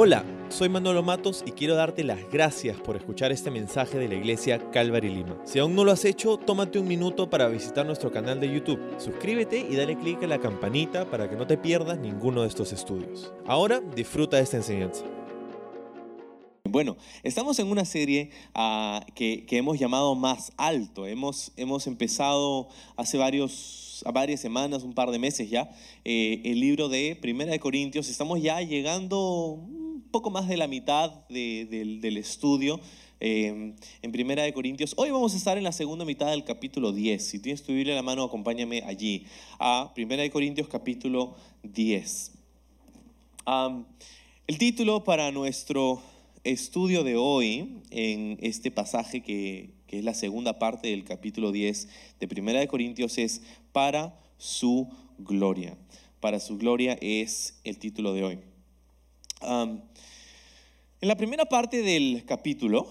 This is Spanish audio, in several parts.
Hola, soy Manolo Matos y quiero darte las gracias por escuchar este mensaje de la iglesia Calvary Lima. Si aún no lo has hecho, tómate un minuto para visitar nuestro canal de YouTube. Suscríbete y dale clic a la campanita para que no te pierdas ninguno de estos estudios. Ahora disfruta de esta enseñanza. Bueno, estamos en una serie ah, que, hemos llamado Más Alto. Hemos, hemos empezado hace varios, varias semanas, un par de meses ya, eh, el libro de Primera de Corintios. Estamos ya llegando poco más de la mitad de- del, estudio eh, en Primera de Corintios. Hoy vamos a estar en la segunda mitad del capítulo 10. Si tienes tu Biblia en la mano, acompáñame allí a Primera de Corintios capítulo 10. Am, el título para nuestro estudio de hoy en este pasaje que es la segunda parte del capítulo 10 de Primera de Corintios es para su gloria. Para su gloria es el título de hoy. En la primera parte del capítulo,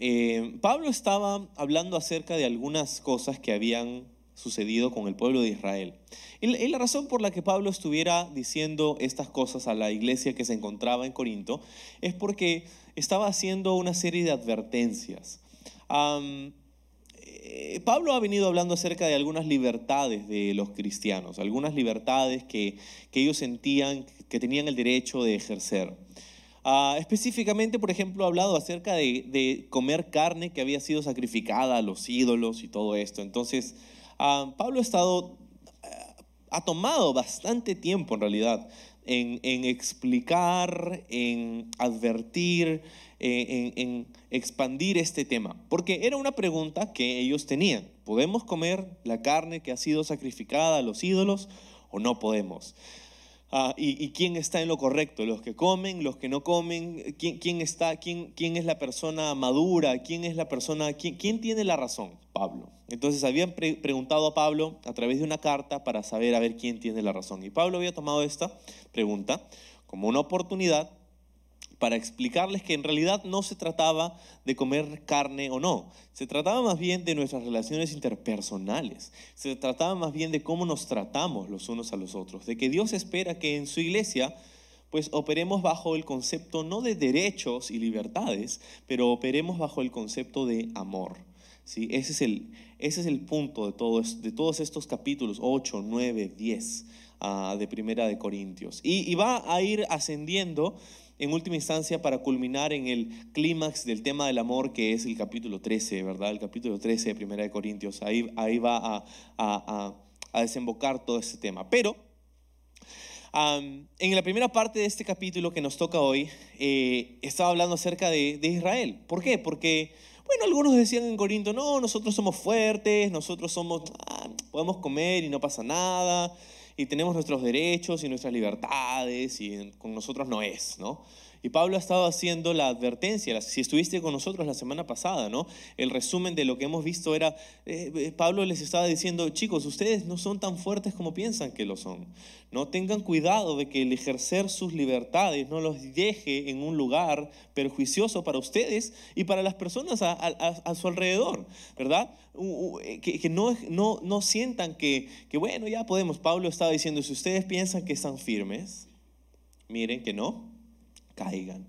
eh, Pablo estaba hablando acerca de algunas cosas que habían sucedido con el pueblo de Israel. Y la- razón por la que Pablo estuviera diciendo estas cosas a la iglesia que se encontraba en Corinto es porque estaba haciendo una serie de advertencias. Am, eh, Pablo ha venido hablando acerca de algunas libertades de los cristianos, algunas libertades que, que ellos sentían que tenían el derecho de ejercer. Ah, específicamente, por ejemplo, ha hablado acerca de, comer carne que había sido sacrificada a los ídolos y todo esto. Entonces, ah, Pablo ha estado, ah, ha tomado bastante tiempo en realidad en, explicar, en advertir, eh, en expandir este tema. Porque era una pregunta que ellos tenían. ¿Podemos comer la carne que ha sido sacrificada a los ídolos o no podemos? Ah, y, quién está en lo correcto? ¿Los que comen, los que no comen? ¿Quién, está, quién, quién es la persona madura? ¿Quién es la persona, quién, tiene la razón? Pablo. Entonces habían pre- preguntado a Pablo a través de una carta para saber a ver quién tiene la razón. Y Pablo había tomado esta pregunta como una oportunidad para explicarles que en realidad no se trataba de comer carne o no, se trataba más bien de nuestras relaciones interpersonales, se trataba más bien de cómo nos tratamos los unos a los otros, de que Dios espera que en su iglesia pues operemos bajo el concepto no de derechos y libertades, pero operemos bajo el concepto de amor. ¿sí? Ese, es el, ese es el punto de, todo, de todos estos capítulos 8, 9, 10 ah, de Primera de Corintios. Y va a ir ascendiendo en última instancia para culminar en el clímax del tema del amor que es el capítulo 13, ¿verdad? El capítulo 13 de Primera de Corintios. Ahí, ahí va a, a- a- a desembocar todo este tema. Pero Am, en la primera parte de este capítulo que nos toca hoy, eh, estaba hablando acerca de, de Israel. ¿Por qué? Porque, bueno, algunos decían en Corinto, no, nosotros somos fuertes, nosotros somos, ah, podemos comer y no pasa nada, y tenemos nuestros derechos y nuestras libertades, y con nosotros no es, ¿no? Y Pablo ha estado haciendo la advertencia, si estuviste con nosotros la semana pasada, ¿no? El resumen de lo que hemos visto era, eh, eh, Pablo les estaba diciendo, chicos, ustedes no son tan fuertes como piensan que lo son, ¿no? Tengan cuidado de que el ejercer sus libertades no los deje en un lugar perjuicioso para ustedes y para las personas a, su alrededor, ¿verdad? Eh, Que, que no, no, no sientan que, que, bueno, ya podemos. Pablo estaba diciendo, si ustedes piensan que están firmes, miren que no, caigan.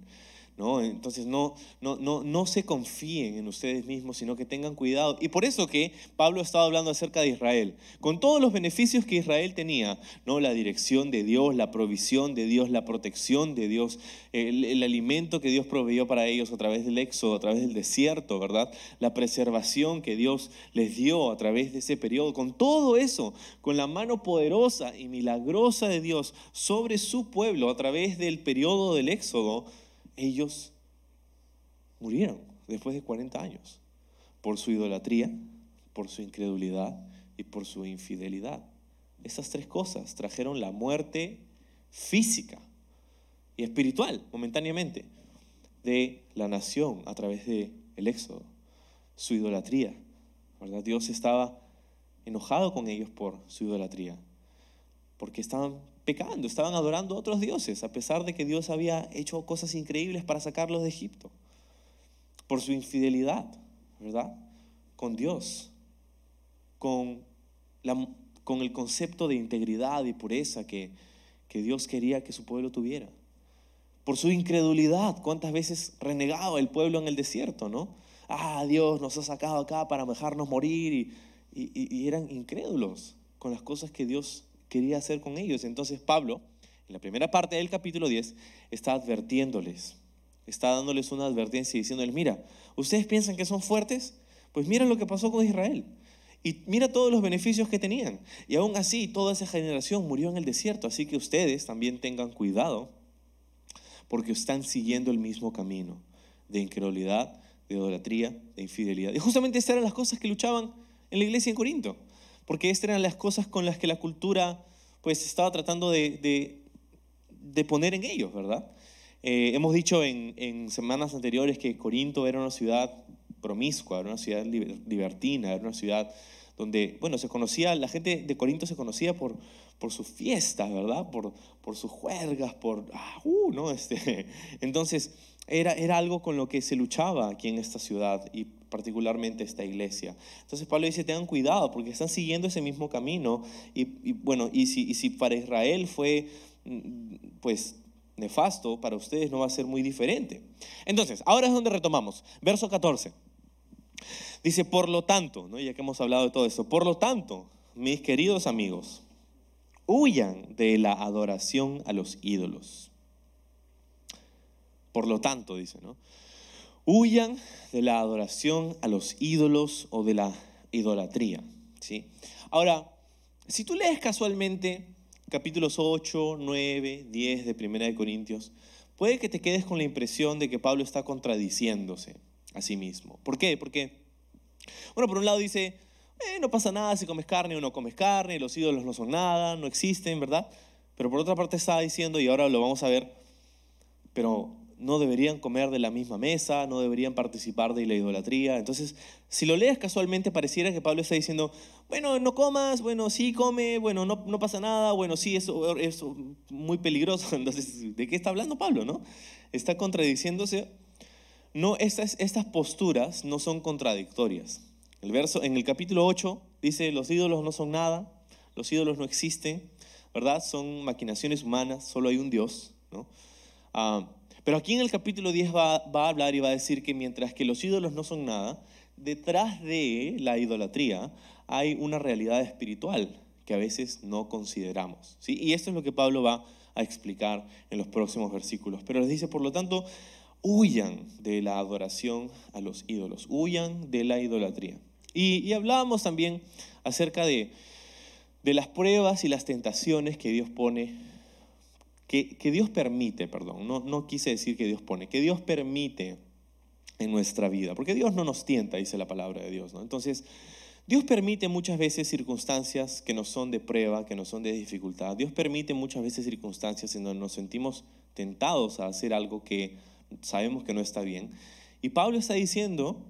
¿No? Entonces no, no, no, no se confíen en ustedes mismos, sino que tengan cuidado. Y por eso que Pablo estaba hablando acerca de Israel, con todos los beneficios que Israel tenía, ¿no? la dirección de Dios, la provisión de Dios, la protección de Dios, el, alimento que Dios proveyó para ellos a través del éxodo, a través del desierto, ¿verdad? La preservación que Dios les dio a través de ese periodo, con todo eso, con la mano poderosa y milagrosa de Dios sobre su pueblo a través del periodo del éxodo, ellos murieron después de 40 años por su idolatría, por su incredulidad y por su infidelidad. Esas tres cosas trajeron la muerte física y espiritual momentáneamente de la nación a través del el éxodo, su idolatría. ¿verdad? Dios estaba enojado con ellos por su idolatría, porque estaban pecando, estaban adorando a otros dioses, a pesar de que Dios había hecho cosas increíbles para sacarlos de Egipto, por su infidelidad, ¿verdad? Con Dios, con, la, con el concepto de integridad y pureza que, que Dios quería que su pueblo tuviera, por su incredulidad. ¿Cuántas veces renegaba el pueblo en el desierto, no? Ah, Dios nos ha sacado acá para dejarnos morir y, y eran incrédulos con las cosas que Dios quería hacer con ellos. Entonces Pablo, en la primera parte del capítulo 10, está advirtiéndoles, está dándoles una advertencia y diciéndoles, mira, ¿ustedes piensan que son fuertes? Pues mira lo que pasó con Israel. Y mira todos los beneficios que tenían. Y aún así, toda esa generación murió en el desierto. Así que ustedes también tengan cuidado porque están siguiendo el mismo camino de incredulidad, de idolatría, de infidelidad. Y justamente estas eran las cosas que luchaban en la iglesia en Corinto. Porque estas eran las cosas con las que la cultura pues estaba tratando de, de, poner en ellos, ¿verdad? Eh, hemos dicho en, en semanas anteriores que Corinto era una ciudad promiscua, era una ciudad libertina, era una ciudad donde, bueno, se conocía, la gente de Corinto se conocía por, por sus fiestas, ¿verdad? Por, por sus juergas, por, ah, uh, ¿no? Este, entonces, era, era algo con lo que se luchaba aquí en esta ciudad y particularmente esta iglesia. Entonces Pablo dice, tengan cuidado porque están siguiendo ese mismo camino y, bueno, y si, para Israel fue, mm, pues, nefasto, para ustedes no va a ser muy diferente. Entonces, ahora es donde retomamos. Verso 14. Dice, por lo tanto, ¿no? ya que hemos hablado de todo esto, por lo tanto, mis queridos amigos, huyan de la adoración a los ídolos. Por lo tanto, dice, ¿no? Huyan de la adoración a los ídolos o de la idolatría. ¿sí? Ahora, si tú lees casualmente capítulos 8, 9, 10 de Primera de Corintios, puede que te quedes con la impresión de que Pablo está contradiciéndose a sí mismo. ¿Por qué? Porque, bueno, por un lado dice, eh, no pasa nada si comes carne o no comes carne, los ídolos no son nada, no existen, ¿verdad? Pero por otra parte está diciendo, y ahora lo vamos a ver, pero no deberían comer de la misma mesa, no deberían participar de la idolatría. Entonces, si lo lees casualmente, pareciera que Pablo está diciendo, bueno, no comas, bueno, sí come, bueno, no, pasa nada, bueno, sí, eso es muy peligroso. Entonces, ¿de qué está hablando Pablo, no? Está contradiciéndose. No, estas, estas posturas no son contradictorias. El verso, en el capítulo 8 dice, los ídolos no son nada, los ídolos no existen, ¿verdad? Son maquinaciones humanas, solo hay un Dios, ¿no? Ah, pero aquí en el capítulo 10 va, a hablar y va a decir que mientras que los ídolos no son nada, detrás de la idolatría hay una realidad espiritual que a veces no consideramos. ¿sí? Y esto es lo que Pablo va a explicar en los próximos versículos. Pero les dice, por lo tanto, huyan de la adoración a los ídolos, huyan de la idolatría. Y, hablábamos también acerca de, de las pruebas y las tentaciones que Dios pone que, Dios permite, perdón, no, no quise decir que Dios pone, que Dios permite en nuestra vida, porque Dios no nos tienta, dice la palabra de Dios. Entonces, Dios permite muchas veces circunstancias que no son de prueba, que no son de dificultad. Dios permite muchas veces circunstancias en donde nos sentimos tentados a hacer algo que sabemos que no está bien. Y Pablo está diciendo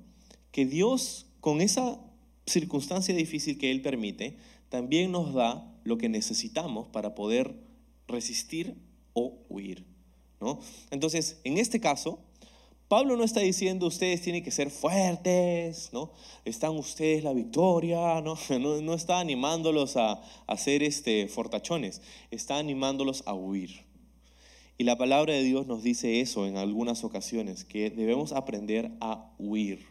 que Dios, con esa circunstancia difícil que Él permite, también nos da lo que necesitamos para poder resistir o huir. ¿no? Entonces, en este caso, Pablo no está diciendo ustedes tienen que ser fuertes, ¿no? Están ustedes la victoria, ¿no? No, está animándolos a, hacer este, fortachones, está animándolos a huir. Y la palabra de Dios nos dice eso en algunas ocasiones, que debemos aprender a huir.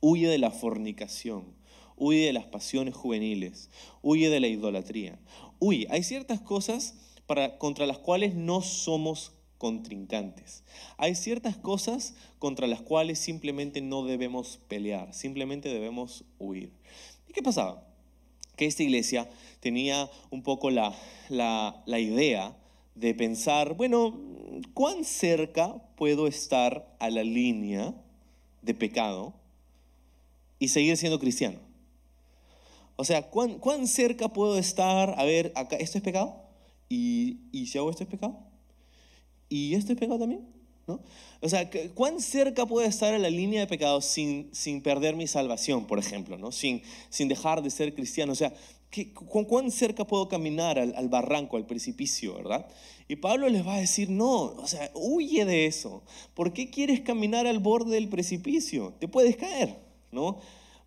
Huye de la fornicación, huye de las pasiones juveniles, huye de la idolatría. Huye, hay ciertas cosas contra las cuales no somos contrincantes. Hay ciertas cosas contra las cuales simplemente no debemos pelear, simplemente debemos huir. ¿Y qué pasaba? Que esta iglesia tenía un poco la, idea de pensar, bueno, ¿cuán cerca puedo estar a la línea de pecado y seguir siendo cristiano? O sea, ¿cuán, ¿cuán cerca puedo estar? A ver, acá, ¿esto es pecado? ¿Y, si hago esto es pecado? ¿Y esto es pecado también? ¿No? O sea, ¿cuán cerca puedo estar a la línea de pecado sin, sin perder mi salvación, por ejemplo? ¿no? Sin, sin dejar de ser cristiano. O sea, ¿con cuán cerca puedo caminar al, al, barranco, al precipicio, verdad? Y Pablo les va a decir, no, o sea, huye de eso. ¿Por qué quieres caminar al borde del precipicio? Te puedes caer, ¿no?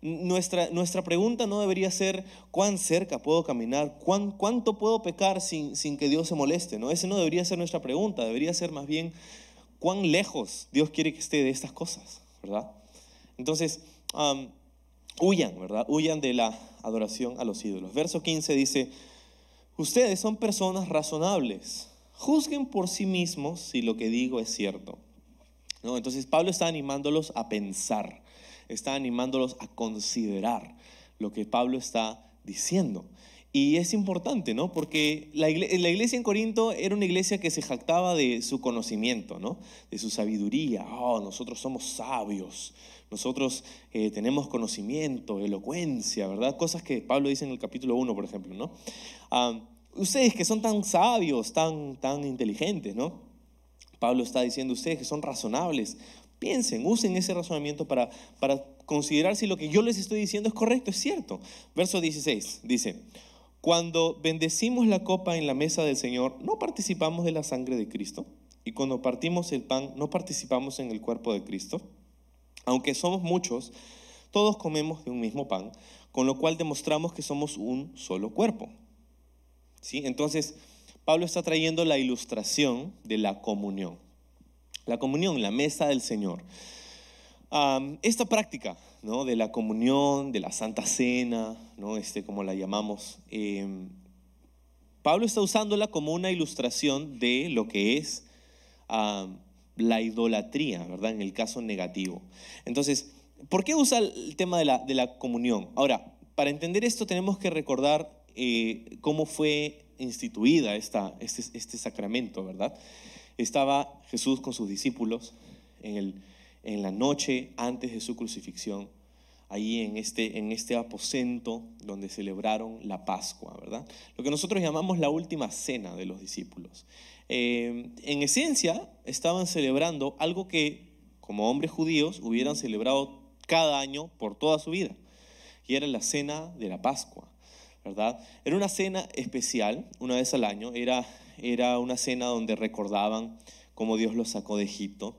Nuestra, nuestra pregunta no debería ser cuán cerca puedo caminar, cuán, cuánto puedo pecar sin, sin que Dios se moleste. ¿no? Ese no debería ser nuestra pregunta, debería ser más bien cuán lejos Dios quiere que esté de estas cosas, ¿verdad? Entonces, huyan, ¿verdad? Huyan de la adoración a los ídolos. Verso 15 dice, ustedes son personas razonables, juzguen por sí mismos si lo que digo es cierto. ¿No? Entonces Pablo está animándolos a pensar, está animándolos a considerar lo que Pablo está diciendo. Y es importante, ¿no? Porque la iglesia, en Corinto era una iglesia que se jactaba de su conocimiento, ¿no? De su sabiduría. Oh, nosotros somos sabios. Nosotros eh, tenemos conocimiento, elocuencia, ¿verdad? Cosas que Pablo dice en el capítulo 1, por ejemplo, ¿no? Ah, ustedes que son tan sabios, tan, tan inteligentes, ¿no? Pablo está diciendo, ustedes que son razonables, piensen, usen ese razonamiento para, para considerar si lo que yo les estoy diciendo es correcto, es cierto. Verso 16 dice, cuando bendecimos la copa en la mesa del Señor, ¿no participamos de la sangre de Cristo? Y cuando partimos el pan, ¿no participamos en el cuerpo de Cristo? Aunque somos muchos, todos comemos de un mismo pan, con lo cual demostramos que somos un solo cuerpo. ¿Sí? Entonces, Pablo está trayendo la ilustración de la comunión. La comunión, la mesa del Señor. esta práctica ¿no? de la comunión, de la Santa Cena, ¿no? este, como la llamamos, em, Pablo está usándola como una ilustración de lo que es la idolatría, ¿verdad? En el caso negativo. Entonces, ¿por qué usa el tema de la, de la comunión? Ahora, para entender esto tenemos que recordar eh, cómo fue instituida esta, este, este, sacramento, ¿verdad? Estaba Jesús con sus discípulos en, el, en la noche antes de su crucifixión, ahí en este, en este aposento donde celebraron la Pascua, ¿verdad? Lo que nosotros llamamos la última cena de los discípulos. Eh, en esencia, estaban celebrando algo que, como hombres judíos, hubieran celebrado cada año por toda su vida, y era la cena de la Pascua, ¿verdad? Era una cena especial, una vez al año, era, era una cena donde recordaban cómo Dios los sacó de Egipto,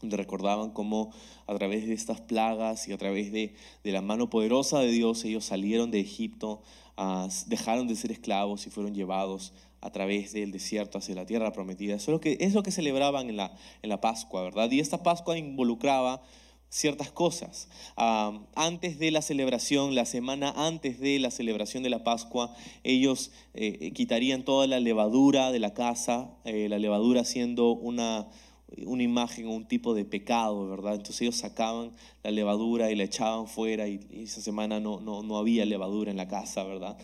donde recordaban cómo a través de estas plagas y a través de, de la mano poderosa de Dios ellos salieron de Egipto, ah, dejaron de ser esclavos y fueron llevados a través del desierto hacia la tierra prometida. Eso es lo que, es lo que celebraban en la, en la Pascua, ¿verdad? Y esta Pascua involucraba ciertas cosas. antes de la celebración, la semana antes de la celebración de la Pascua, ellos eh, quitarían toda la levadura de la casa, eh, la levadura siendo una, una imagen o un tipo de pecado, ¿verdad? Entonces ellos sacaban la levadura y la echaban fuera y, y esa semana no, no, no había levadura en la casa, ¿verdad?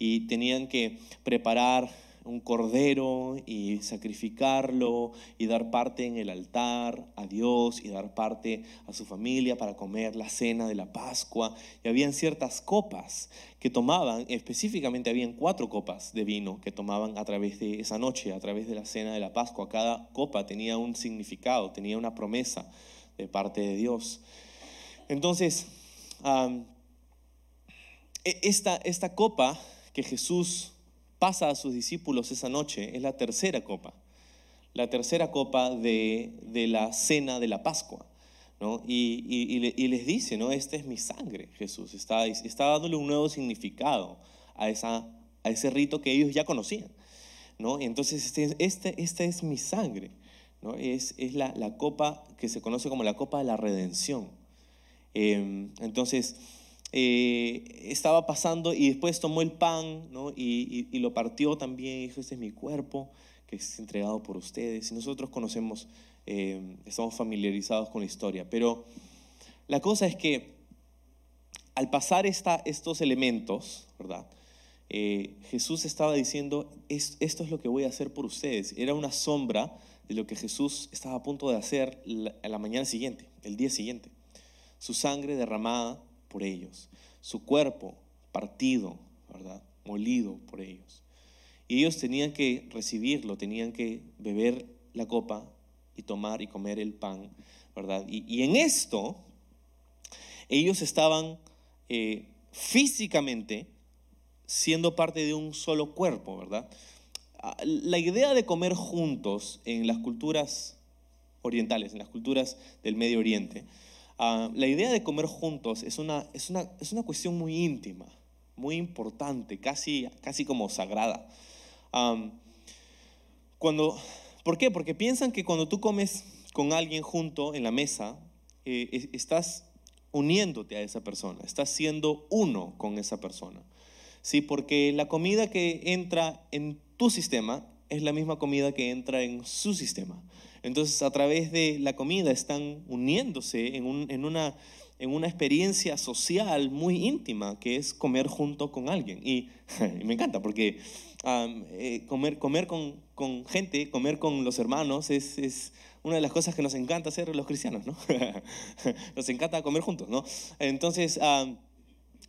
Y tenían que preparar un cordero y sacrificarlo y dar parte en el altar a Dios y dar parte a su familia para comer la cena de la Pascua. Y habían ciertas copas que tomaban, específicamente habían cuatro copas de vino que tomaban a través de esa noche, a través de la cena de la Pascua. Cada copa tenía un significado, tenía una promesa de parte de Dios. Entonces, e, esta, esta copa que Jesús pasa a sus discípulos esa noche es la tercera copa, la tercera copa de, la cena de la Pascua. ¿no? Y, les dice, ¿no? esta es mi sangre, Jesús. Está, está dándole un nuevo significado a, esa, a ese rito que ellos ya conocían. ¿no? entonces, este, este, esta es mi sangre. ¿no? Es, es la, la, copa que se conoce como la copa de la redención. Em, entonces, eh, estaba pasando y después tomó el pan y, lo partió también y dijo, este es mi cuerpo que es entregado por ustedes. Y nosotros conocemos, eh, estamos familiarizados con la historia. Pero la cosa es que al pasar esta, estos elementos, ¿verdad? Eh, Jesús estaba diciendo, esto es lo que voy a hacer por ustedes. Era una sombra de lo que Jesús estaba a punto de hacer la, la mañana siguiente, el día siguiente. Su sangre derramada por ellos, su cuerpo partido, ¿verdad? Molido por ellos. Y ellos tenían que recibirlo, tenían que beber la copa y tomar y comer el pan, ¿verdad? Y, en esto, ellos estaban eh, físicamente siendo parte de un solo cuerpo, ¿verdad? Ah, la idea de comer juntos en las culturas orientales, en las culturas del Medio Oriente, Ah, la idea de comer juntos es una, es una, es una cuestión muy íntima, muy importante, casi, casi como sagrada. cuando ¿Por qué? Porque piensan que cuando tú comes con alguien junto en la mesa, eh, estás uniéndote a esa persona, estás siendo uno con esa persona. Sí, porque la comida que entra en tu sistema es la misma comida que entra en su sistema. Entonces, a través de la comida están uniéndose en, una, en una experiencia social muy íntima, que es comer junto con alguien. Y, me encanta, porque eh, comer, comer con, con, gente, comer con los hermanos, es, es, una de las cosas que nos encanta hacer los cristianos, ¿no? nos encanta comer juntos, ¿no? Entonces...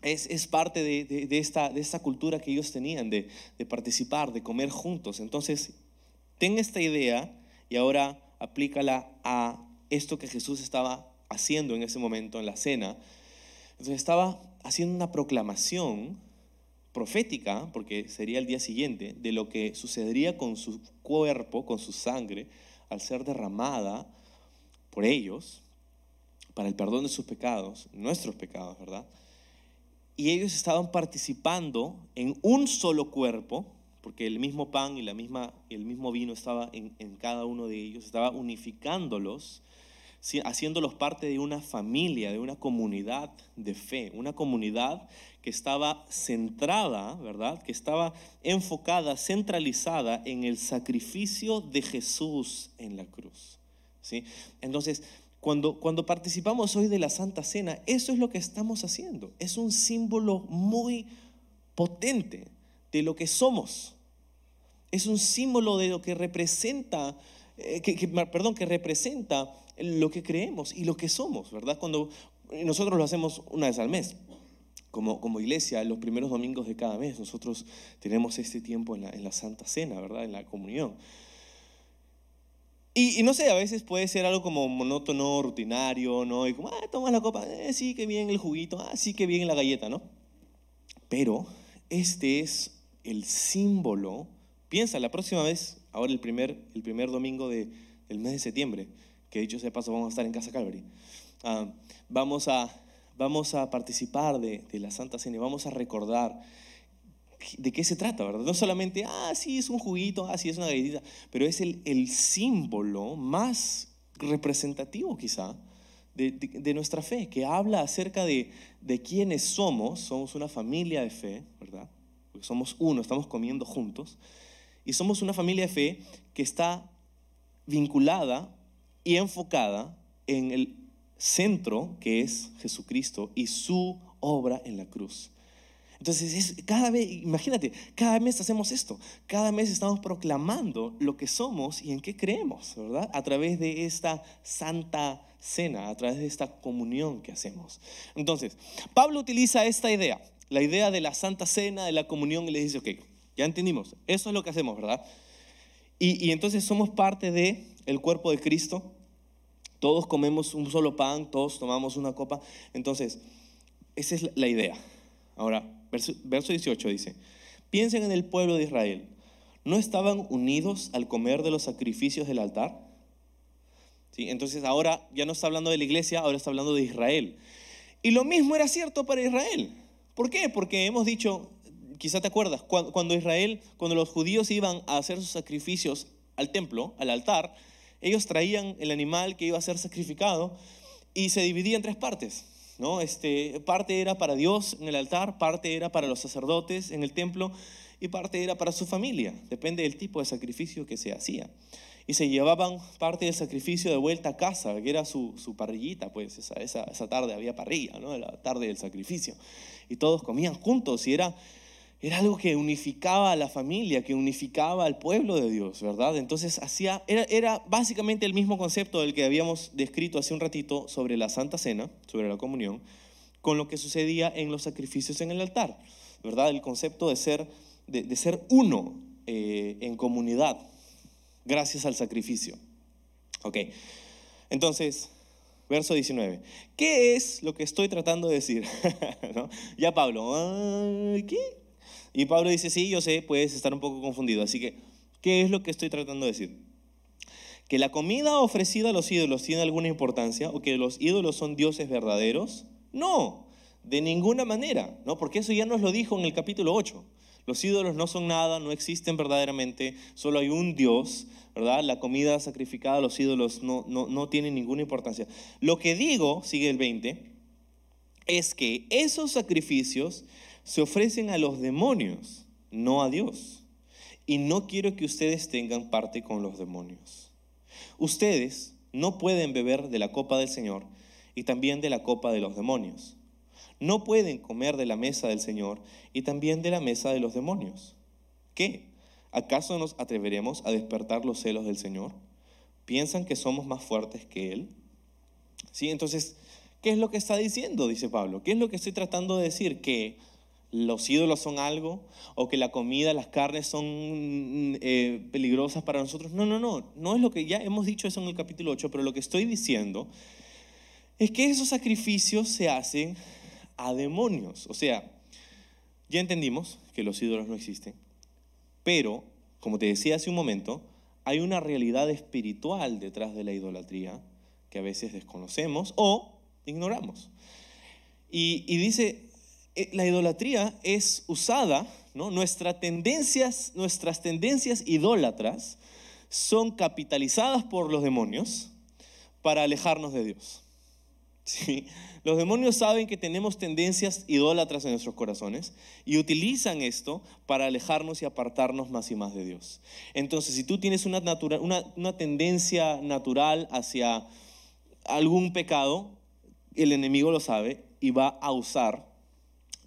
Es, es, parte de, de, esta, de, esta, cultura que ellos tenían, de, de, participar, de comer juntos. Entonces, ten esta idea y ahora aplícala a esto que Jesús estaba haciendo en ese momento en la cena. Entonces estaba haciendo una proclamación profética, porque sería el día siguiente, de lo que sucedería con su cuerpo, con su sangre, al ser derramada por ellos, para el perdón de sus pecados, nuestros pecados, ¿verdad? Y ellos estaban participando en un solo cuerpo, porque el mismo pan y la misma, el mismo vino estaba en, cada uno de ellos, estaba unificándolos, haciéndolos parte de una familia, de una comunidad de fe, una comunidad que estaba centrada, ¿verdad? Que estaba enfocada, centralizada en el sacrificio de Jesús en la cruz. ¿sí? Entonces, cuando, cuando participamos hoy de la Santa Cena, eso es lo que estamos haciendo. Es un símbolo muy potente de lo que somos es un símbolo de lo que representa, eh, que, perdón, que representa lo que creemos y lo que somos, ¿verdad? Cuando nosotros lo hacemos una vez al mes. Como, como iglesia, los primeros domingos de cada mes, nosotros tenemos este tiempo en la, en la Santa Cena, ¿verdad? En la comunión. Y, no sé, a veces puede ser algo como monótono, rutinario, ¿no? Y como, ah, toma la copa, eh, sí, que bien el juguito, ah, sí, que bien la galleta, ¿no? Pero este es el símbolo Piensa, la próxima vez, ahora el primer, el primer domingo de, del mes de septiembre, que dicho sea paso vamos a estar en Casa Calvary, ah, vamos, a, vamos a participar de, de la Santa Cena vamos a recordar de qué se trata, ¿verdad? No solamente, ah, sí, es un juguito, ah, sí, es una galletita, pero es el, el símbolo más representativo quizá de, de, de, nuestra fe, que habla acerca de, de quiénes somos, somos una familia de fe, ¿verdad? Porque somos uno, estamos comiendo juntos, y somos una familia de fe que está vinculada y enfocada en el centro que es Jesucristo y su obra en la cruz. Entonces, es, cada vez, imagínate, cada mes hacemos esto, cada mes estamos proclamando lo que somos y en qué creemos, ¿verdad? A través de esta santa cena, a través de esta comunión que hacemos. Entonces, Pablo utiliza esta idea, la idea de la santa cena, de la comunión, y le dice, ok, ya entendimos, eso es lo que hacemos, ¿verdad? Y, entonces somos parte del el cuerpo de Cristo. Todos comemos un solo pan, todos tomamos una copa. Entonces, esa es la idea. Ahora, verso, verso 18 dice, piensen en el pueblo de Israel. ¿No estaban unidos al comer de los sacrificios del altar? ¿Sí? Entonces ahora ya no está hablando de la iglesia, ahora está hablando de Israel. Y lo mismo era cierto para Israel. ¿Por qué? Porque hemos dicho, quizá te acuerdas, cuando Israel, cuando los judíos iban a hacer sus sacrificios al templo, al altar, ellos traían el animal que iba a ser sacrificado y se dividía en tres partes. ¿no? Este, parte era para Dios en el altar, parte era para los sacerdotes en el templo y parte era para su familia. Depende del tipo de sacrificio que se hacía. Y se llevaban parte del sacrificio de vuelta a casa, que era su, su parrillita, pues esa, esa, tarde había parrilla, ¿no? la tarde del sacrificio. Y todos comían juntos y era era algo que unificaba a la familia, que unificaba al pueblo de Dios, ¿verdad? Entonces hacía, era, era, básicamente el mismo concepto del que habíamos descrito hace un ratito sobre la Santa Cena, sobre la comunión, con lo que sucedía en los sacrificios en el altar, ¿verdad? El concepto de ser, de, ser uno eh, en comunidad, gracias al sacrificio. Ok, entonces, verso 19. ¿Qué es lo que estoy tratando de decir? Ya Pablo, ¿qué? Y Pablo dice, sí, yo sé, puedes estar un poco confundido. Así que, ¿qué es lo que estoy tratando de decir? ¿Que la comida ofrecida a los ídolos tiene alguna importancia o que los ídolos son dioses verdaderos? No, de ninguna manera, ¿no? Porque eso ya nos lo dijo en el capítulo 8. Los ídolos no son nada, no existen verdaderamente, solo hay un Dios, ¿verdad? La comida sacrificada a los ídolos no, no, no tiene ninguna importancia. Lo que digo, sigue el 20, es que esos sacrificios se ofrecen a los demonios, no a Dios. Y no quiero que ustedes tengan parte con los demonios. Ustedes no pueden beber de la copa del Señor y también de la copa de los demonios. No pueden comer de la mesa del Señor y también de la mesa de los demonios. ¿Qué? ¿Acaso nos atreveremos a despertar los celos del Señor? ¿Piensan que somos más fuertes que Él? Sí, entonces, ¿qué es lo que está diciendo? Dice Pablo. ¿Qué es lo que estoy tratando de decir? Que los ídolos son algo o que la comida, las carnes son eh, peligrosas para nosotros. No, no, no, no es lo que ya hemos dicho eso en el capítulo 8, pero lo que estoy diciendo es que esos sacrificios se hacen a demonios. O sea, ya entendimos que los ídolos no existen, pero, como te decía hace un momento, hay una realidad espiritual detrás de la idolatría que a veces desconocemos o ignoramos. Y, dice la idolatría es usada. Nuestras tendencias, nuestras tendencias idólatras son capitalizadas por los demonios para alejarnos de Dios. ¿Sí? Los demonios saben que tenemos tendencias idólatras en nuestros corazones y utilizan esto para alejarnos y apartarnos más y más de Dios. Entonces, si tú tienes una tendencia natural hacia algún pecado, el enemigo lo sabe y va a usar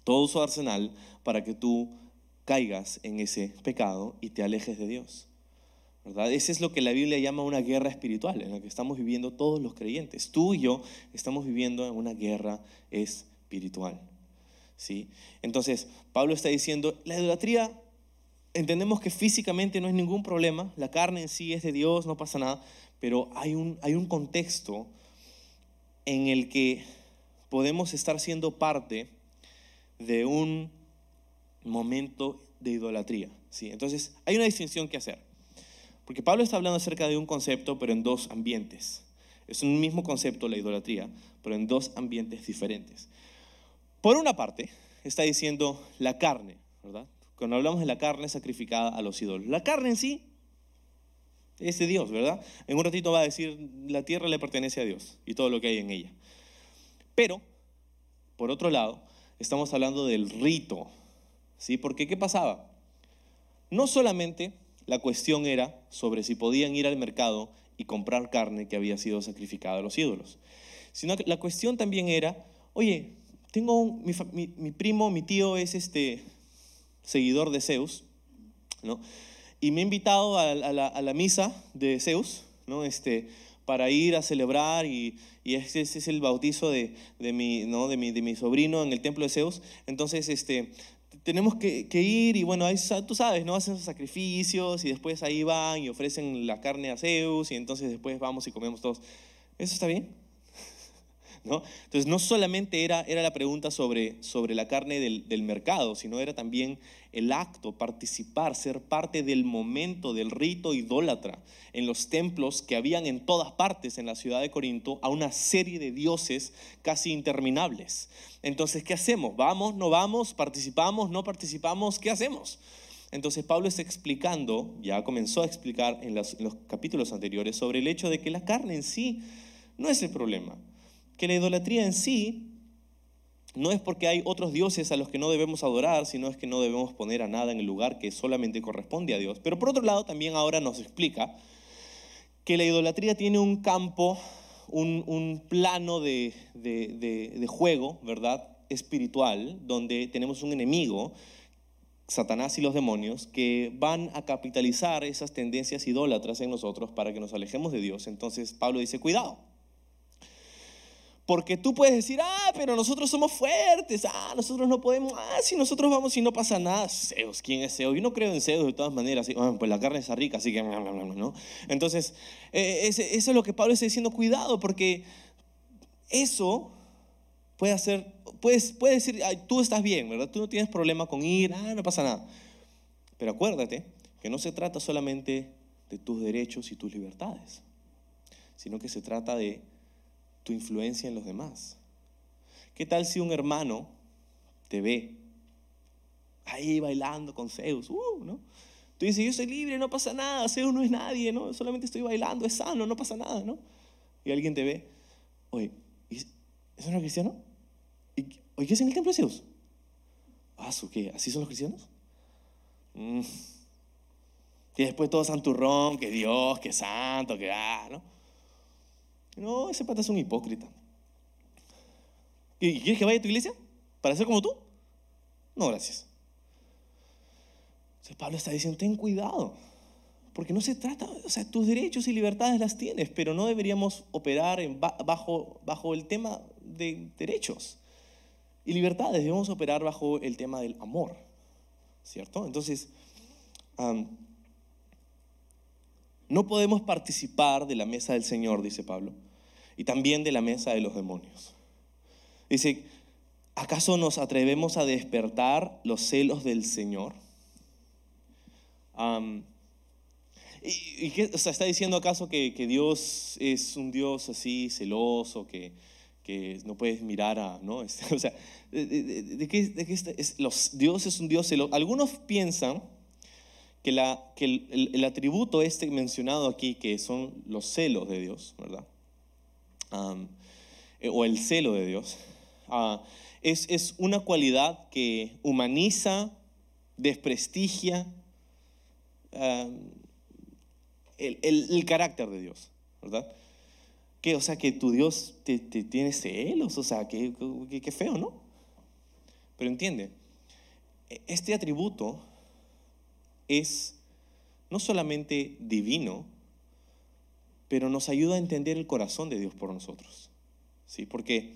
todo su arsenal para que tú caigas en ese pecado y te alejes de Dios. ¿verdad? Ese es lo que la Biblia llama una guerra espiritual, en la que estamos viviendo todos los creyentes. Tú y yo estamos viviendo en una guerra espiritual. ¿sí? Entonces, Pablo está diciendo, la idolatría, entendemos que físicamente no es ningún problema, la carne en sí es de Dios, no pasa nada, pero hay un, hay un contexto en el que podemos estar siendo parte de un momento de idolatría. ¿sí? Entonces, hay una distinción que hacer. Porque Pablo está hablando acerca de un concepto, pero en dos ambientes. Es un mismo concepto, la idolatría, pero en dos ambientes diferentes. Por una parte, está diciendo la carne, ¿verdad? Cuando hablamos de la carne sacrificada a los ídolos. La carne en sí es de Dios, ¿verdad? En un ratito va a decir, la tierra le pertenece a Dios y todo lo que hay en ella. Pero, por otro lado, estamos hablando del rito. ¿sí? Porque ¿qué pasaba? No solamente la cuestión era sobre si podían ir al mercado y comprar carne que había sido sacrificada a los ídolos, sino que la cuestión también era, oye, tengo mi, primo, mi tío es este seguidor de Zeus, ¿no? Y me ha invitado a, la, a la, misa de Zeus, ¿no? Este, para ir a celebrar y, y ese, es el bautizo de, de, mi, ¿no? de, mi, de mi sobrino en el templo de Zeus. Entonces, este, tenemos que, ir y bueno, ahí, tú sabes, ¿no? Hacen sacrificios y después ahí van y ofrecen la carne a Zeus y entonces después vamos y comemos todos. ¿Eso está bien? ¿No? Entonces no solamente era, la pregunta sobre, la carne del, mercado, sino era también el acto, participar, ser parte del momento del rito idólatra en los templos que habían en todas partes en la ciudad de Corinto a una serie de dioses casi interminables. Entonces, ¿qué hacemos? ¿Vamos? ¿No vamos? ¿Participamos? ¿No participamos? ¿Qué hacemos? Entonces Pablo está explicando, ya comenzó a explicar en los capítulos anteriores, sobre el hecho de que la carne en sí no es el problema, que la idolatría en sí no es porque hay otros dioses a los que no debemos adorar, sino es que no debemos poner a nada en el lugar que solamente corresponde a Dios. Pero por otro lado, también ahora nos explica que la idolatría tiene un campo, un, plano de, de juego, ¿verdad? Espiritual, donde tenemos un enemigo, Satanás y los demonios, que van a capitalizar esas tendencias idólatras en nosotros para que nos alejemos de Dios. Entonces Pablo dice, cuidado porque tú puedes decir, ah, pero nosotros somos fuertes, ah, nosotros no podemos, ah, si nosotros vamos y no pasa nada. Zeus, ¿quién es Zeus? Yo no creo en Zeus de todas maneras, ah, pues la carne está rica, así que. Entonces, eh, eso es lo que Pablo está diciendo, cuidado, porque eso puede hacer, puedes, puede decir, tú estás bien, ¿verdad? Tú no tienes problema con ir, ah, no pasa nada. Pero acuérdate que no se trata solamente de tus derechos y tus libertades, sino que se trata de tu influencia en los demás. ¿Qué tal si un hermano te ve ahí bailando con Zeus, uh, ¿no? Tú dices, yo soy libre, no pasa nada, Zeus no es nadie, ¿no? Solamente estoy bailando, es sano, no pasa nada, ¿no? Y alguien te ve, oye, ¿eso no es cristiano? ¿Y, oye, ¿qué es en el templo de Zeus? Ah, ¿su qué? ¿Así son los cristianos? Mm. Y después todo santurrón, que Dios, que santo, que ah, ¿no? No, ese pata es un hipócrita. ¿Y quieres que vaya a tu iglesia? ¿Para ser como tú? No, gracias. Entonces Pablo está diciendo, ten cuidado, porque no se trata, o sea, tus derechos y libertades las tienes, pero no deberíamos operar bajo el tema de derechos y libertades, debemos operar bajo el tema del amor, ¿cierto? Entonces, no podemos participar de la mesa del Señor, dice Pablo, y también de la mesa de los demonios. Dice, ¿acaso nos atrevemos a despertar los celos del Señor? y, o sea, está diciendo acaso que, Dios es un Dios así celoso, que, no puedes mirar a, ¿no? o sea, ¿de, qué, qué es, los, Dios es un Dios celoso? Algunos piensan que, que el, atributo este mencionado aquí, que son los celos de Dios, ¿verdad? Eh, o el celo de Dios, Ah, es, una cualidad que humaniza, desprestigia ah, el, carácter de Dios, ¿verdad? Que, o sea, que tu Dios te, tiene celos, o sea, que, que, feo, ¿no? Pero entiende, este atributo es no solamente divino, pero nos ayuda a entender el corazón de Dios por nosotros. ¿sí? Porque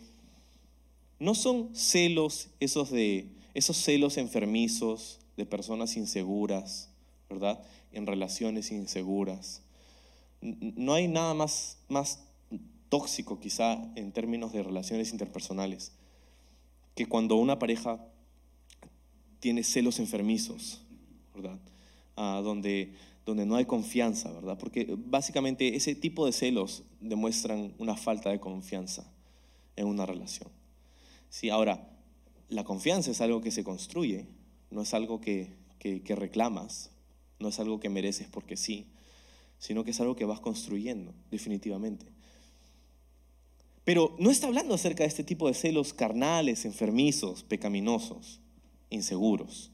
no son celos esos de esos celos enfermizos de personas inseguras, ¿verdad? En relaciones inseguras. No hay nada más, más tóxico quizá en términos de relaciones interpersonales que cuando una pareja tiene celos enfermizos, ¿verdad? Ah, donde, donde no hay confianza, ¿verdad? Porque básicamente ese tipo de celos demuestran una falta de confianza en una relación. Sí, ahora, la confianza es algo que se construye, no es algo que, que, reclamas, no es algo que mereces porque sí, sino que es algo que vas construyendo, definitivamente. Pero no está hablando acerca de este tipo de celos carnales, enfermizos, pecaminosos, inseguros.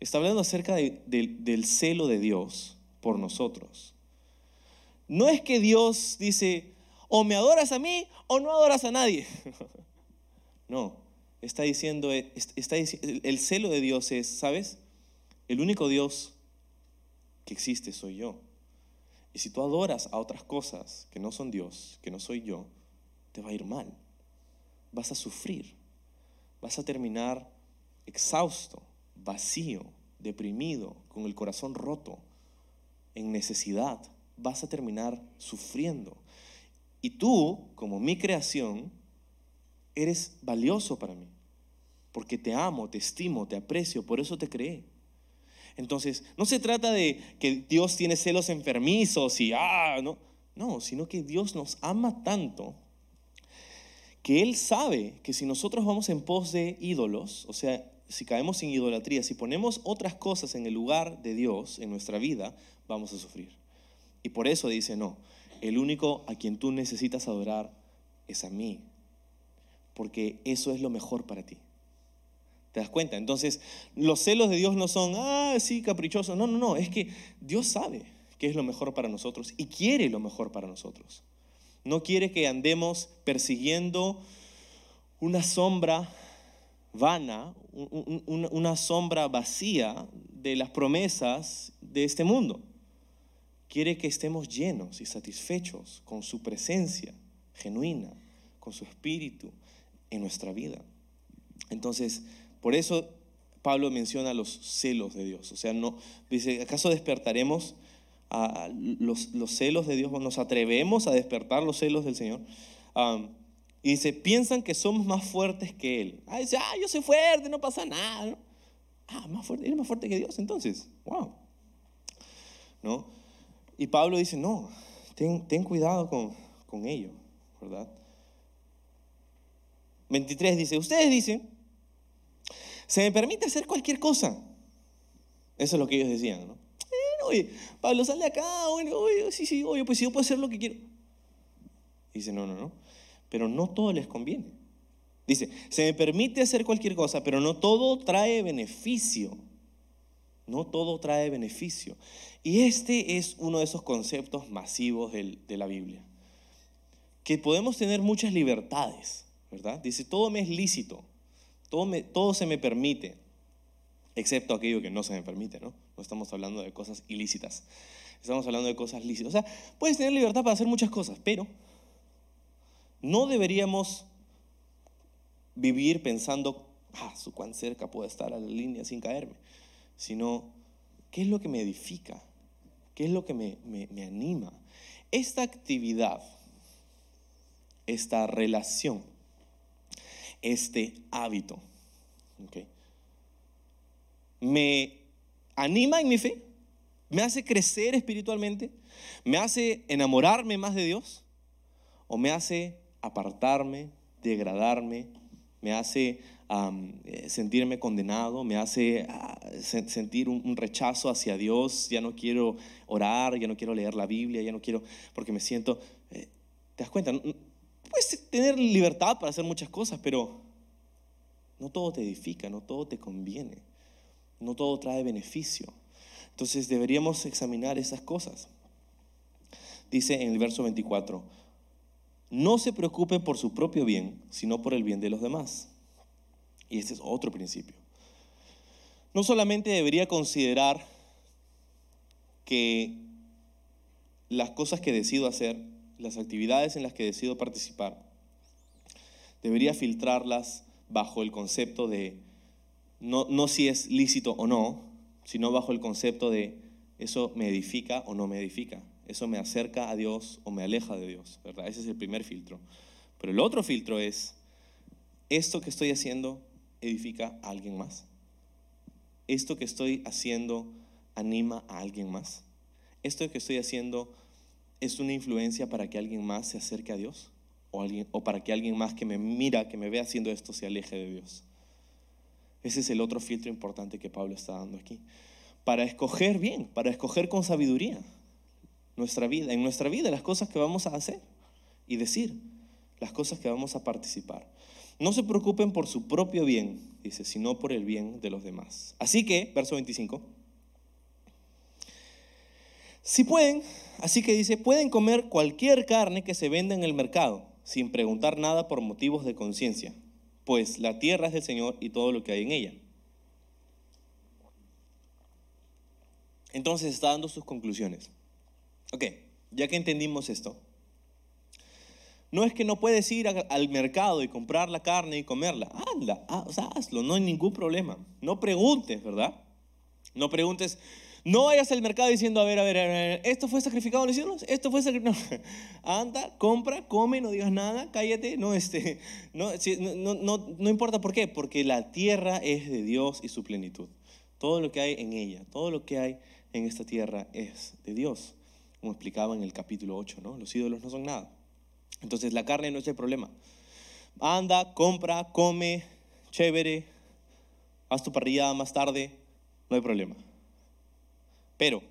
Está hablando acerca del celo de Dios por nosotros. No es que Dios dice, o me adoras a mí o no adoras a nadie. No, está diciendo, está el celo de Dios es, ¿sabes? El único Dios que existe soy yo. Y si tú adoras a otras cosas que no son Dios, que no soy yo, te va a ir mal. Vas a sufrir. Vas a terminar exhausto, vacío, deprimido, con el corazón roto, en necesidad. Vas a terminar sufriendo. Y tú, como mi creación, eres valioso para mí, porque te amo, te estimo, te aprecio, por eso te creé. Entonces, no se trata de que Dios tiene celos enfermizos y, ah, no, no, sino que Dios nos ama tanto que Él sabe que si nosotros vamos en pos de ídolos, o sea, si caemos en idolatría, si ponemos otras cosas en el lugar de Dios en nuestra vida, vamos a sufrir. Y por eso dice, no, el único a quien tú necesitas adorar es a mí, porque eso es lo mejor para ti. ¿Te das cuenta? Entonces, los celos de Dios no son, ah, sí, caprichosos. No, no, no, es que Dios sabe qué es lo mejor para nosotros y quiere lo mejor para nosotros. No quiere que andemos persiguiendo una sombra vana, una sombra vacía de las promesas de este mundo. Quiere que estemos llenos y satisfechos con su presencia genuina, con su espíritu, en nuestra vida. Entonces, por eso Pablo menciona los celos de Dios. O sea, no dice, ¿acaso despertaremos a los, celos de Dios? ¿Nos atrevemos a despertar los celos del Señor? Y dice, piensan que somos más fuertes que Él. Ah, dice, ah, yo soy fuerte, no pasa nada. Ah, más fuerte, eres más fuerte que Dios entonces. Wow. ¿No? Y Pablo dice, no, ten, ten cuidado con, con ello, ¿verdad? 23 dice, ustedes dicen, se me permite hacer cualquier cosa. Eso es lo que ellos decían, ¿no? Eh, Pablo, sale acá, oye, oye, sí, sí, oye, pues yo puedo hacer lo que quiero. Dice, no, no, no. Pero no todo les conviene. Dice, se me permite hacer cualquier cosa, pero no todo trae beneficio. No todo trae beneficio. Y este es uno de esos conceptos masivos de la Biblia. Que podemos tener muchas libertades, ¿verdad? Dice, todo me es lícito, todo, todo se me permite, excepto aquello que no se me permite, ¿no? No estamos hablando de cosas ilícitas, estamos hablando de cosas lícitas. O sea, puedes tener libertad para hacer muchas cosas, pero no deberíamos vivir pensando, ah, su cuán cerca puedo estar a la línea sin caerme sino qué es lo que me edifica, qué es lo que me, anima. Esta actividad, esta relación, este hábito, me anima en mi fe, me hace crecer espiritualmente, me hace enamorarme más de Dios o me hace apartarme, degradarme, me hace eh, sentirme condenado, me hace ah, sentir un, rechazo hacia Dios, ya no quiero orar, ya no quiero leer la Biblia, ya no quiero, porque me siento, eh, ¿te das cuenta? Puedes tener libertad para hacer muchas cosas, pero no todo te edifica, no todo te conviene, no todo trae beneficio. Entonces deberíamos examinar esas cosas. Dice en el verso 24, no se preocupe por su propio bien, sino por el bien de los demás. Y este es otro principio. No solamente debería considerar que las cosas que decido hacer, las actividades en las que decido participar, debería filtrarlas bajo el concepto de, no, no si es lícito o no, sino bajo el concepto de eso me edifica o no me edifica, eso me acerca a Dios o me aleja de Dios, ¿verdad? Ese es el primer filtro. Pero el otro filtro es, esto que estoy haciendo edifica a alguien más? ¿Esto que estoy haciendo anima a alguien más? ¿Esto que estoy haciendo es una influencia para que alguien más se acerque a Dios? ¿O, para que alguien más que me mira, que me ve haciendo esto, se aleje de Dios? Ese es el otro filtro importante que Pablo está dando aquí. Para escoger bien, para escoger con sabiduría nuestra vida, en nuestra vida las cosas que vamos a hacer y decir, las cosas que vamos a participar. No se preocupen por su propio bien, dice, sino por el bien de los demás. Así que, verso 25. Si pueden, así que dice, pueden comer cualquier carne que se venda en el mercado, sin preguntar nada por motivos de conciencia, pues la tierra es del Señor y todo lo que hay en ella. Entonces está dando sus conclusiones. Ok, ya que entendimos esto, no es que no puedes ir al mercado y comprar la carne y comerla. Anda, ah, hazlo, no hay ningún problema. No preguntes, ¿verdad? No preguntes, no vayas al mercado diciendo, a ver, a ver, a ver, ¿esto fue sacrificado en los cielos? ¿Esto fue sacrificado? Anda, compra, come, no digas nada, cállate. No, este, no, no, no, no importa por qué, porque la tierra es de Dios y su plenitud. Todo lo que hay en ella, todo lo que hay en esta tierra es de Dios. Como explicaba en el capítulo 8, ¿no? Los ídolos no son nada. Entonces la carne no es el problema. Anda, compra, come, chévere, haz tu parrillada más tarde, no hay problema. Pero,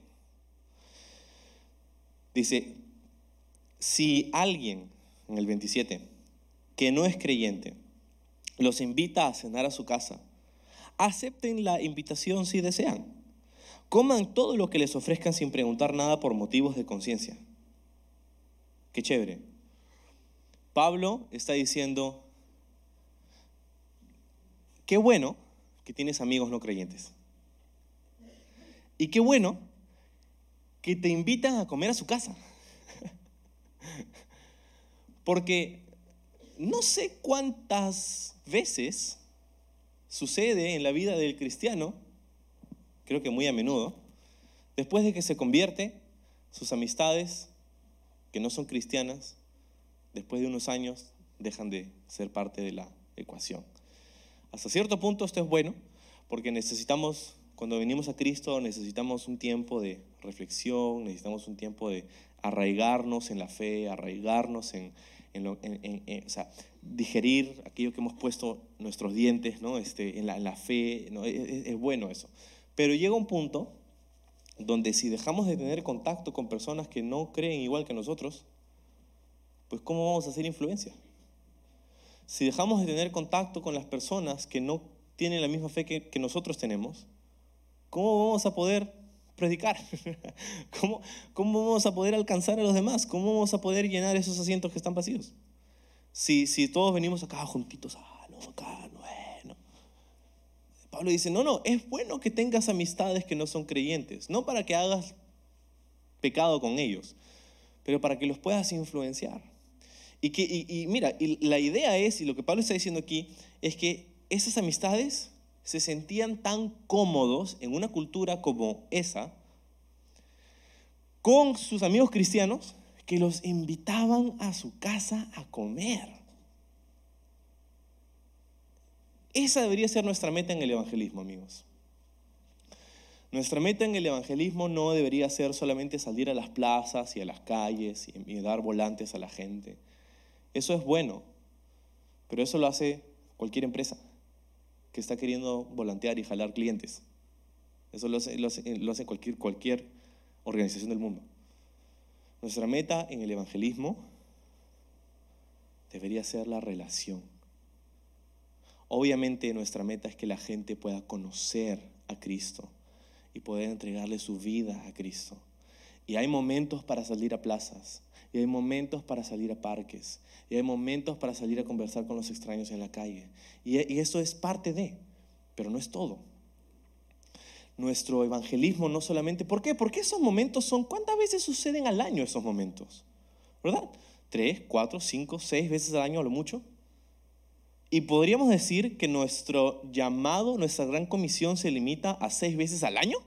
dice, si alguien, en el 27, que no es creyente, los invita a cenar a su casa, acepten la invitación si desean. Coman todo lo que les ofrezcan sin preguntar nada por motivos de conciencia. Qué chévere. Pablo está diciendo, qué bueno que tienes amigos no creyentes. Y qué bueno que te invitan a comer a su casa. Porque no sé cuántas veces sucede en la vida del cristiano, creo que muy a menudo, después de que se convierte, sus amistades, que no son cristianas, después de unos años dejan de ser parte de la ecuación. Hasta cierto punto esto es bueno, porque necesitamos, cuando venimos a Cristo, necesitamos un tiempo de reflexión, necesitamos un tiempo de arraigarnos en la fe, arraigarnos en, en, lo, en, o sea, digerir aquello que hemos puesto nuestros dientes, ¿no? Este, en, la, en la fe, ¿no? es, es bueno eso. Pero llega un punto donde si dejamos de tener contacto con personas que no creen igual que nosotros, pues ¿cómo vamos a hacer influencia? Si dejamos de tener contacto con las personas que no tienen la misma fe que, nosotros tenemos, ¿cómo vamos a poder predicar? ¿Cómo, ¿Cómo vamos a poder alcanzar a los demás? ¿Cómo vamos a poder llenar esos asientos que están vacíos? Si, si todos venimos acá juntitos, ah, no, acá, bueno. Pablo dice, no, no, es bueno que tengas amistades que no son creyentes, no para que hagas pecado con ellos, pero para que los puedas influenciar. Y, que, y, mira, la idea es, y lo que Pablo está diciendo aquí, es que esas amistades se sentían tan cómodos en una cultura como esa, con sus amigos cristianos, que los invitaban a su casa a comer. Esa debería ser nuestra meta en el evangelismo, amigos. Nuestra meta en el evangelismo no debería ser solamente salir a las plazas y a las calles y, dar volantes a la gente. Eso es bueno, pero eso lo hace cualquier empresa que está queriendo volantear y jalar clientes. Eso lo hace, cualquier organización del mundo. Nuestra meta en el evangelismo debería ser la relación. Obviamente nuestra meta es que la gente pueda conocer a Cristo y poder entregarle su vida a Cristo. Y hay momentos para salir a plazas, y hay momentos para salir a parques, y hay momentos para salir a conversar con los extraños en la calle. Y, y eso es parte de, pero no es todo. Nuestro evangelismo no solamente, ¿por qué? Porque esos momentos son, ¿cuántas veces suceden al año esos momentos? ¿Verdad? Tres, cuatro, cinco, seis veces al año a lo mucho. Y podríamos decir que nuestro llamado, nuestra gran comisión se limita a seis veces al año.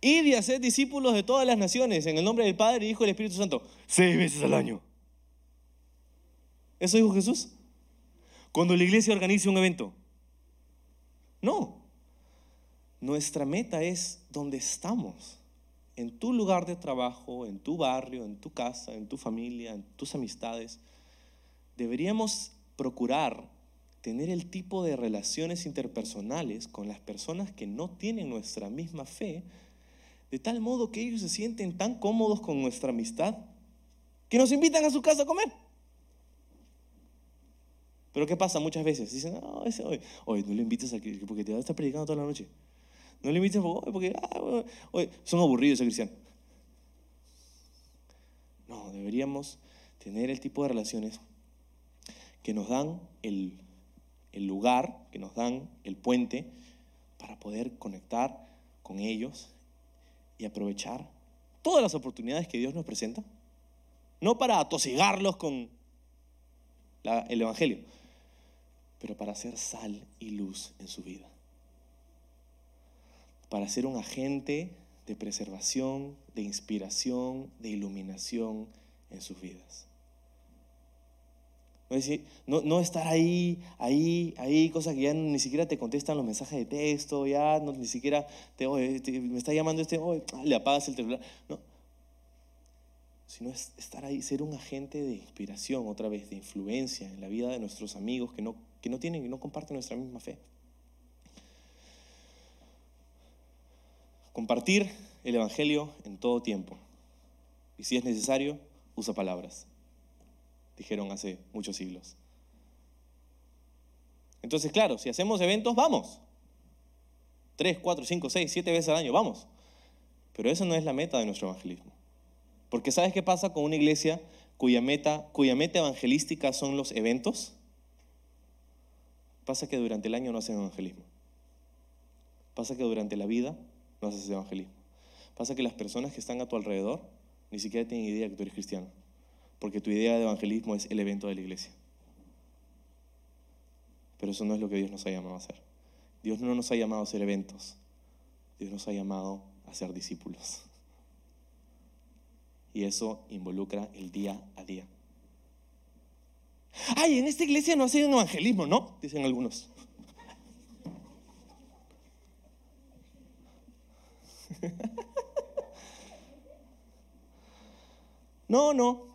Y hacer discípulos de todas las naciones en el nombre del Padre, Hijo y del Espíritu Santo. Seis veces al año. ¿Eso dijo Jesús? Cuando la iglesia organiza un evento. No. Nuestra meta es donde estamos. En tu lugar de trabajo, en tu barrio, en tu casa, en tu familia, en tus amistades. Deberíamos procurar tener el tipo de relaciones interpersonales con las personas que no tienen nuestra misma fe de tal modo que ellos se sienten tan cómodos con nuestra amistad que nos invitan a su casa a comer. Pero ¿qué pasa muchas veces? Dicen, no, ese hoy, hoy no le invites a porque te va a estar predicando toda la noche. No le invites porque ah, hoy, son aburridos ese cristiano. No, deberíamos tener el tipo de relaciones que nos dan el, el lugar, que nos dan el puente para poder conectar con ellos y aprovechar todas las oportunidades que Dios nos presenta. No para atosigarlos con el Evangelio, pero para ser sal y luz en su vida. Para ser un agente de preservación, de inspiración, de iluminación en sus vidas. No, estar ahí, ahí, ahí, cosas que ya ni siquiera te contestan los mensajes de texto, ya ni siquiera te, me está llamando este, le apagas el celular. No. Sino es estar ahí, ser un agente de inspiración, otra vez, de influencia en la vida de nuestros amigos que no, que no tienen, y no comparten nuestra misma fe. Compartir el Evangelio en todo tiempo. Y si es necesario, usa palabras dijeron hace muchos siglos. Entonces, claro, si hacemos eventos, vamos. Tres, cuatro, cinco, seis, siete veces al año, vamos. Pero eso no es la meta de nuestro evangelismo. Porque ¿sabes qué pasa con una iglesia cuya meta, cuya meta evangelística son los eventos? Pasa que durante el año no hacen evangelismo. Pasa que durante la vida no haces evangelismo. Pasa que las personas que están a tu alrededor ni siquiera tienen idea que tú eres cristiano porque tu idea de evangelismo es el evento de la iglesia. Pero eso no es lo que Dios nos ha llamado a hacer. Dios no nos ha llamado a hacer eventos, Dios nos ha llamado a ser discípulos. Y eso involucra el día a día. Ay, en esta iglesia no hacen evangelismo, ¿no? Dicen algunos. No, no,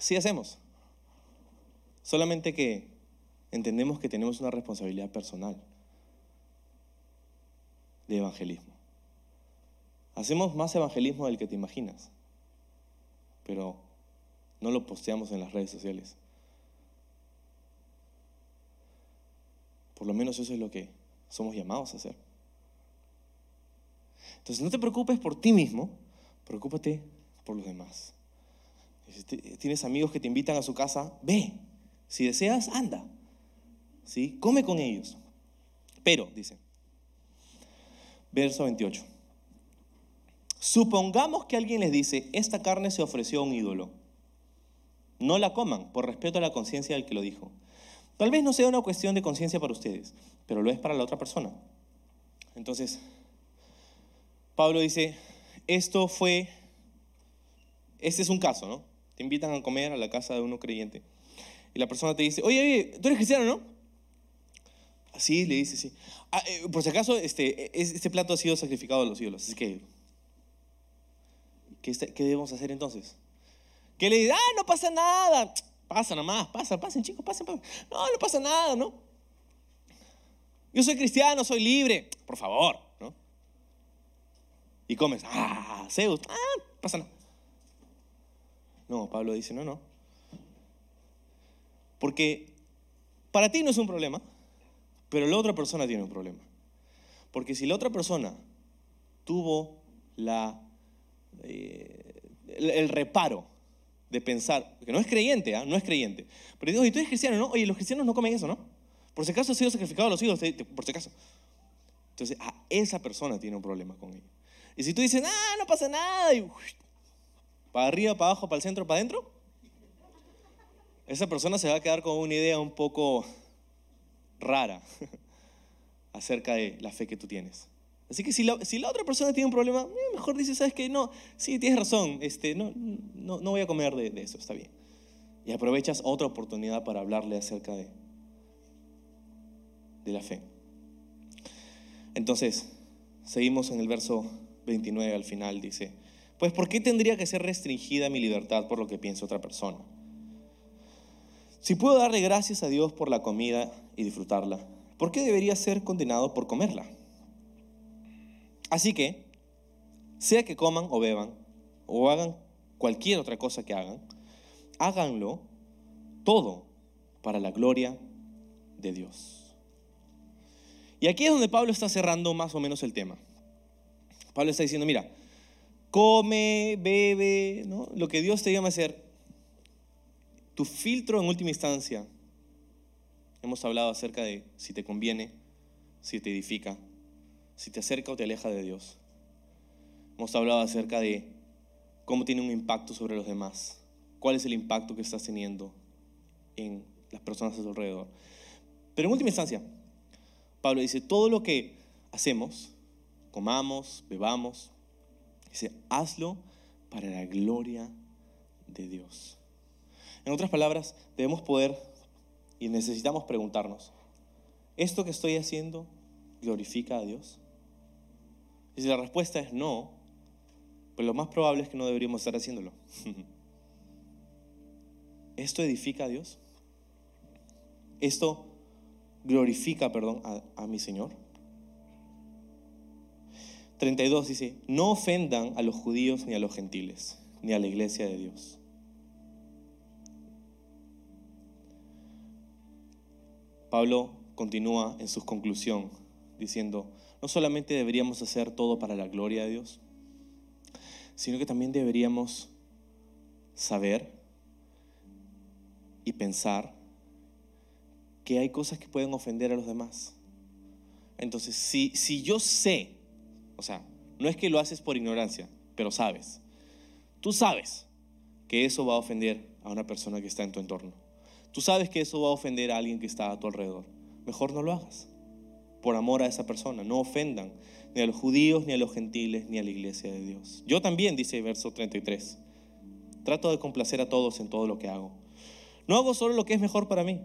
sí hacemos. Solamente que entendemos que tenemos una responsabilidad personal de evangelismo. Hacemos más evangelismo del que te imaginas, pero no lo posteamos en las redes sociales. Por lo menos eso es lo que somos llamados a hacer. Entonces no te preocupes por ti mismo, preocúpate por los demás. Si tienes amigos que te invitan a su casa, ve. Si deseas, anda. ¿Sí? Come con ellos. Pero, dice, verso 28. Supongamos que alguien les dice, esta carne se ofreció a un ídolo. No la coman, por respeto a la conciencia del que lo dijo. Tal vez no sea una cuestión de conciencia para ustedes, pero lo es para la otra persona. Entonces, Pablo dice, esto fue, este es un caso, ¿no? Invitan a comer a la casa de uno creyente. Y la persona te dice, oye, oye, tú eres cristiano, ¿no? Así le dice, sí. Ah, eh, por si acaso, este, este plato ha sido sacrificado a los ídolos. Así que, ¿qué, ¿qué debemos hacer entonces? Que le diga, ah, no pasa nada. Pasa nomás, pasa, pasen chicos, pasen, pasen. No, no pasa nada, ¿no? Yo soy cristiano, soy libre. Por favor, ¿no? Y comes, ah, Zeus, ah, pasa nada. No, Pablo dice, no, no. Porque para ti no es un problema, pero la otra persona tiene un problema. Porque si la otra persona tuvo la, eh, el, reparo de pensar, que no es creyente, ¿ah? no es creyente, pero digo, oye, tú eres cristiano, ¿no? Oye, los cristianos no comen eso, ¿no? Por si acaso ha sido sacrificado a los hijos, por si acaso. Entonces, a esa persona tiene un problema con ello. Y si tú dices, ah, no pasa nada, y, para arriba, para abajo, para el centro, para adentro, esa persona se va a quedar con una idea un poco rara acerca de la fe que tú tienes. Así que si la, otra persona tiene un problema, eh, mejor dice, ¿sabes qué? No, sí, tienes razón, este, no, no, no voy a comer de, eso, está bien. Y aprovechas otra oportunidad para hablarle acerca de la fe. Entonces, seguimos en el verso 29 al final, dice, pues ¿por qué tendría que ser restringida mi libertad por lo que piensa otra persona? Si puedo darle gracias a Dios por la comida y disfrutarla, ¿por qué debería ser condenado por comerla? Así que, sea que coman o beban, o hagan cualquier otra cosa que hagan, háganlo todo para la gloria de Dios. Y aquí es donde Pablo está cerrando más o menos el tema. Pablo está diciendo, mira, come, bebe, lo que Dios te llama a hacer. Tu filtro en última instancia, hemos hablado acerca de si te conviene, si te edifica, si te acerca o te aleja de Dios. Hemos hablado acerca de cómo tiene un impacto sobre los demás, cuál es el impacto que estás teniendo en las personas a tu alrededor. Pero en última instancia, Pablo dice, todo lo que hacemos, comamos, bebamos, dice, hazlo para la gloria de Dios. En otras palabras, debemos poder y necesitamos preguntarnos, ¿esto que estoy haciendo glorifica a Dios? Y si la respuesta es no, pues lo más probable es que no deberíamos estar haciéndolo. ¿Esto edifica a Dios? ¿Esto glorifica, perdón, a, a mi Señor? 32 dice, no ofendan a los judíos ni a los gentiles, ni a la iglesia de Dios. Pablo continúa en su conclusión diciendo, no solamente deberíamos hacer todo para la gloria de Dios, sino que también deberíamos saber y pensar que hay cosas que pueden ofender a los demás. Entonces, si, si yo sé, o sea, no es que lo haces por ignorancia, pero sabes, tú sabes que eso va a ofender a una persona que está en tu entorno. Tú sabes que eso va a ofender a alguien que está a tu alrededor. Mejor no lo hagas por amor a esa persona. No ofendan ni a los judíos, ni a los gentiles, ni a la iglesia de Dios. Yo también, dice el verso 33, trato de complacer a todos en todo lo que hago. No hago solo lo que es mejor para mí.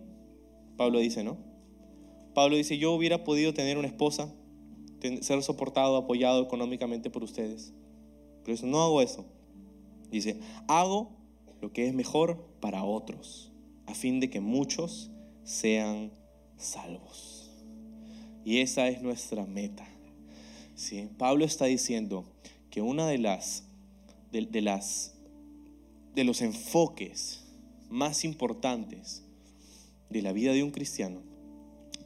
Pablo dice, ¿no? Pablo dice, yo hubiera podido tener una esposa, ser soportado, apoyado económicamente por ustedes. Pero eso no hago eso. Dice, hago lo que es mejor para otros, a fin de que muchos sean salvos. Y esa es nuestra meta. ¿sí? Pablo está diciendo que una de las, de, de las, de los enfoques más importantes de la vida de un cristiano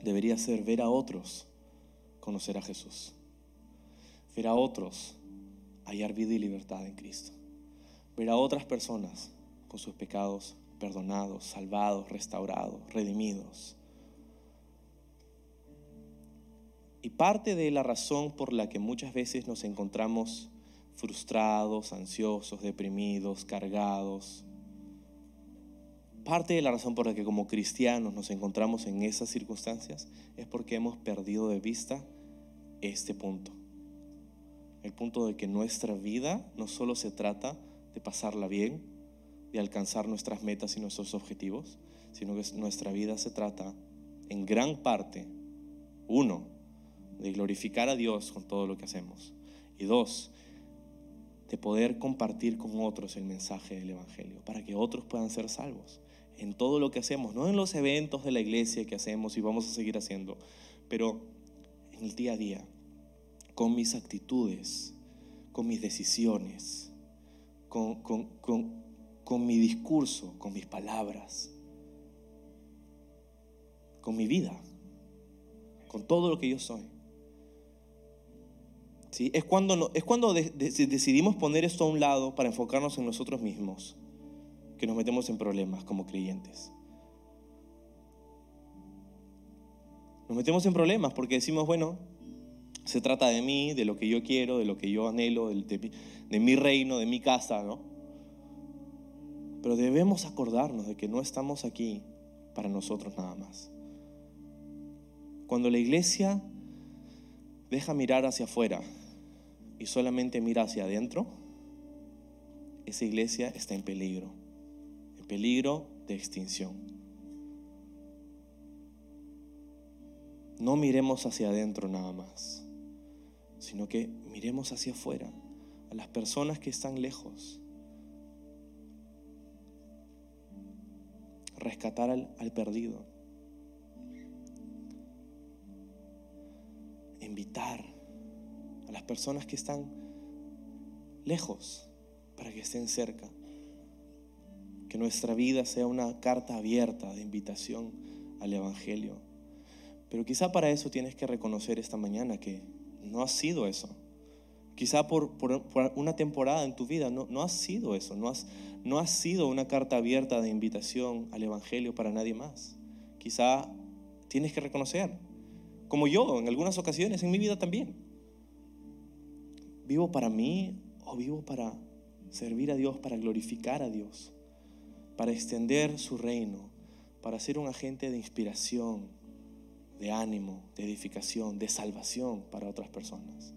debería ser ver a otros conocer a Jesús, ver a otros hallar vida y libertad en Cristo, ver a otras personas con sus pecados perdonados, salvados, restaurados, redimidos. Y parte de la razón por la que muchas veces nos encontramos frustrados, ansiosos, deprimidos, cargados, parte de la razón por la que como cristianos nos encontramos en esas circunstancias es porque hemos perdido de vista este punto. El punto de que nuestra vida no solo se trata de pasarla bien, de alcanzar nuestras metas y nuestros objetivos, sino que nuestra vida se trata en gran parte, uno, de glorificar a Dios con todo lo que hacemos, y dos, de poder compartir con otros el mensaje del Evangelio, para que otros puedan ser salvos en todo lo que hacemos, no en los eventos de la iglesia que hacemos y vamos a seguir haciendo, pero en el día a día, con mis actitudes, con mis decisiones, con, con, con, con mi discurso, con mis palabras, con mi vida, con todo lo que yo soy. ¿Sí? Es cuando, es cuando de, de, decidimos poner esto a un lado para enfocarnos en nosotros mismos que nos metemos en problemas como creyentes. Nos metemos en problemas porque decimos, bueno, se trata de mí, de lo que yo quiero, de lo que yo anhelo, de, mi reino, de mi casa, ¿no? Pero debemos acordarnos de que no estamos aquí para nosotros nada más. Cuando la iglesia deja mirar hacia afuera y solamente mira hacia adentro, esa iglesia está en peligro peligro de extinción. No miremos hacia adentro nada más, sino que miremos hacia afuera, a las personas que están lejos. Rescatar al, al perdido. Invitar a las personas que están lejos para que estén cerca. Que nuestra vida sea una carta abierta de invitación al Evangelio. Pero quizá para eso tienes que reconocer esta mañana que no ha sido eso. Quizá por, por, una temporada en tu vida no, no has sido eso. No has, no has sido una carta abierta de invitación al Evangelio para nadie más. Quizá tienes que reconocer, como yo en algunas ocasiones en mi vida también. ¿Vivo para mí o vivo para servir a Dios, para glorificar a Dios? para extender su reino, para ser un agente de inspiración, de ánimo, de edificación, de salvación para otras personas.